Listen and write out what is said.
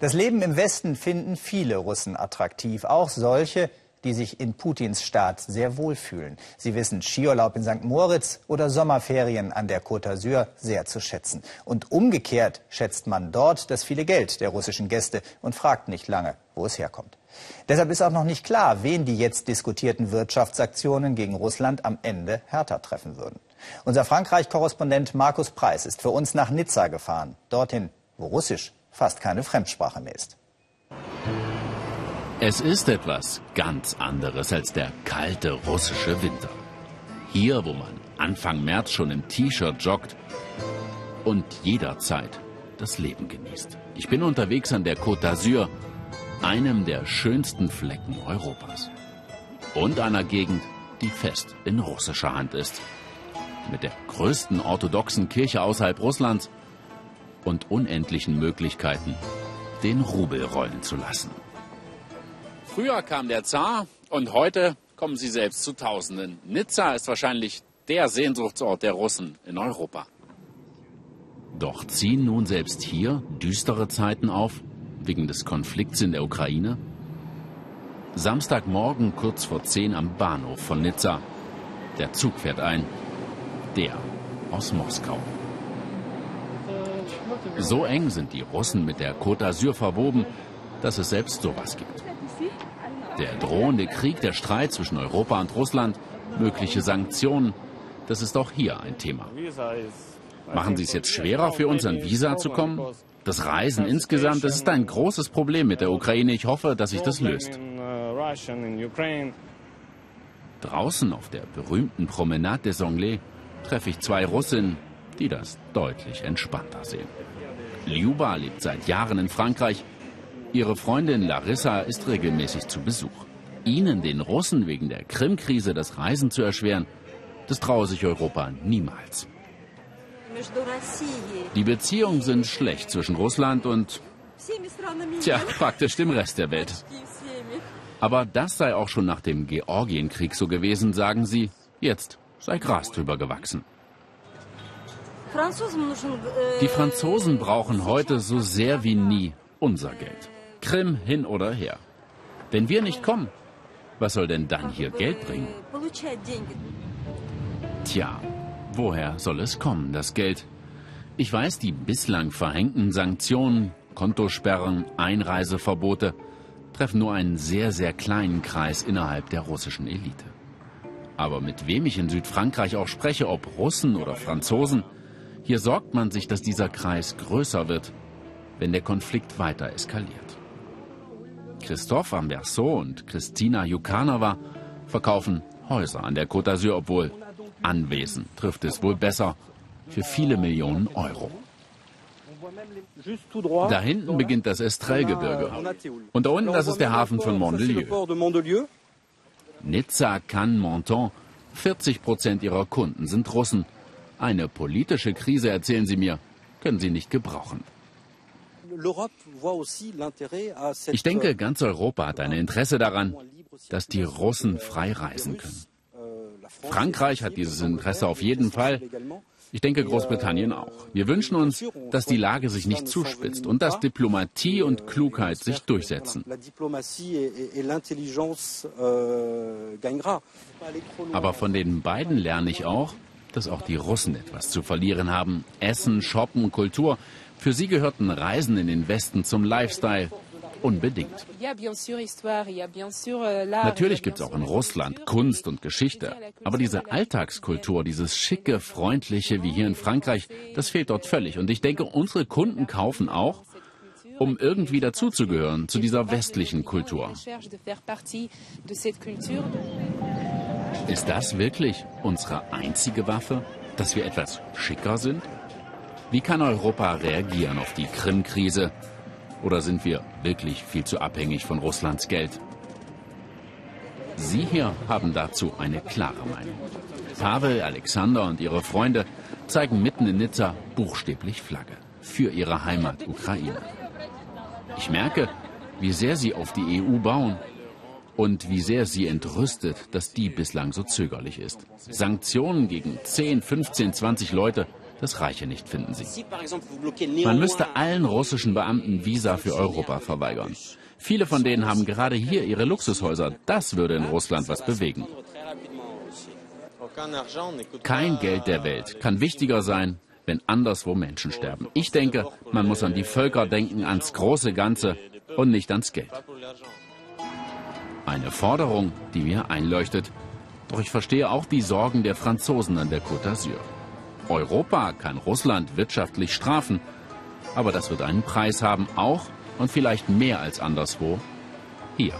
Das Leben im Westen finden viele Russen attraktiv, auch solche, die sich in Putins Staat sehr wohlfühlen. Sie wissen Skiurlaub in St. Moritz oder Sommerferien an der Côte d'Azur sehr zu schätzen. Und umgekehrt schätzt man dort das viele Geld der russischen Gäste und fragt nicht lange, wo es herkommt. Deshalb ist auch noch nicht klar, wen die jetzt diskutierten Wirtschaftsaktionen gegen Russland am Ende härter treffen würden. Unser Frankreich-Korrespondent Markus Preis ist für uns nach Nizza gefahren, dorthin, wo Russisch fast keine Fremdsprache mehr ist. Es ist etwas ganz anderes als der kalte russische Winter. Hier, wo man Anfang März schon im T-Shirt joggt und jederzeit das Leben genießt. Ich bin unterwegs an der Côte d'Azur, einem der schönsten Flecken Europas. Und einer Gegend, die fest in russischer Hand ist. Mit der größten orthodoxen Kirche außerhalb Russlands und unendlichen Möglichkeiten, den Rubel rollen zu lassen. Früher kam der Zar und heute kommen sie selbst zu Tausenden. Nizza ist wahrscheinlich der Sehnsuchtsort der Russen in Europa. Doch ziehen nun selbst hier düstere Zeiten auf, wegen des Konflikts in der Ukraine? Samstagmorgen kurz vor 10 am Bahnhof von Nizza. Der Zug fährt ein. Der aus Moskau. So eng sind die Russen mit der Côte d'Azur verwoben, dass es selbst sowas gibt. Der drohende Krieg, der Streit zwischen Europa und Russland, mögliche Sanktionen, das ist auch hier ein Thema. Machen Sie es jetzt schwerer für uns, an Visa zu kommen? Das Reisen insgesamt, das ist ein großes Problem mit der Ukraine. Ich hoffe, dass sich das löst. Draußen auf der berühmten Promenade des Anglais treffe ich zwei Russinnen, die das deutlich entspannter sehen. Liuba lebt seit Jahren in Frankreich. Ihre Freundin Larissa ist regelmäßig zu Besuch. Ihnen, den Russen, wegen der Krim-Krise das Reisen zu erschweren, das traue sich Europa niemals. Die Beziehungen sind schlecht zwischen Russland und, tja, praktisch dem Rest der Welt. Aber das sei auch schon nach dem Georgienkrieg so gewesen, sagen sie. Jetzt sei Gras drüber gewachsen. Die Franzosen brauchen heute so sehr wie nie unser Geld. Krim hin oder her. Wenn wir nicht kommen, was soll denn dann hier Geld bringen? Tja, woher soll es kommen, das Geld? Ich weiß, die bislang verhängten Sanktionen, Kontosperren, Einreiseverbote treffen nur einen sehr, sehr kleinen Kreis innerhalb der russischen Elite. Aber mit wem ich in Südfrankreich auch spreche, ob Russen oder Franzosen, hier sorgt man sich, dass dieser Kreis größer wird, wenn der Konflikt weiter eskaliert. Christophe Amberceau und Christina Jukanova verkaufen Häuser an der Côte d'Azur, obwohl Anwesen trifft es wohl besser für viele Millionen Euro. Da hinten beginnt das Estrellgebirge. Und da unten, das ist der Hafen von Mondelieu. Nizza, Cannes, Menton, 40 Prozent ihrer Kunden sind Russen. Eine politische Krise, erzählen Sie mir, können Sie nicht gebrauchen. Ich denke, ganz Europa hat ein Interesse daran, dass die Russen frei reisen können. Frankreich hat dieses Interesse auf jeden Fall. Ich denke Großbritannien auch. Wir wünschen uns, dass die Lage sich nicht zuspitzt und dass Diplomatie und Klugheit sich durchsetzen. Aber von den beiden lerne ich auch, dass auch die Russen etwas zu verlieren haben. Essen, Shoppen, Kultur. Für sie gehörten Reisen in den Westen zum Lifestyle. Unbedingt. Natürlich gibt es auch in Russland Kunst und Geschichte. Aber diese Alltagskultur, dieses schicke, freundliche wie hier in Frankreich, das fehlt dort völlig. Und ich denke, unsere Kunden kaufen auch, um irgendwie dazuzugehören zu dieser westlichen Kultur. Ist das wirklich unsere einzige Waffe, dass wir etwas schicker sind? Wie kann Europa reagieren auf die Krim-Krise? Oder sind wir wirklich viel zu abhängig von Russlands Geld? Sie hier haben dazu eine klare Meinung. Pavel, Alexander und ihre Freunde zeigen mitten in Nizza buchstäblich Flagge für ihre Heimat Ukraine. Ich merke, wie sehr sie auf die EU bauen und wie sehr sie entrüstet, dass die bislang so zögerlich ist. Sanktionen gegen 10, 15, 20 Leute Das reiche nicht, finden sie. Man müsste allen russischen Beamten Visa für Europa verweigern. Viele von denen haben gerade hier ihre Luxushäuser. Das würde in Russland was bewegen. Kein Geld der Welt kann wichtiger sein, wenn anderswo Menschen sterben. Ich denke, man muss an die Völker denken, ans große Ganze und nicht ans Geld. Eine Forderung, die mir einleuchtet, doch ich verstehe auch die Sorgen der Franzosen an der Côte d'Azur. Europa kann Russland wirtschaftlich strafen, aber das wird einen Preis haben, auch und vielleicht mehr als anderswo hier.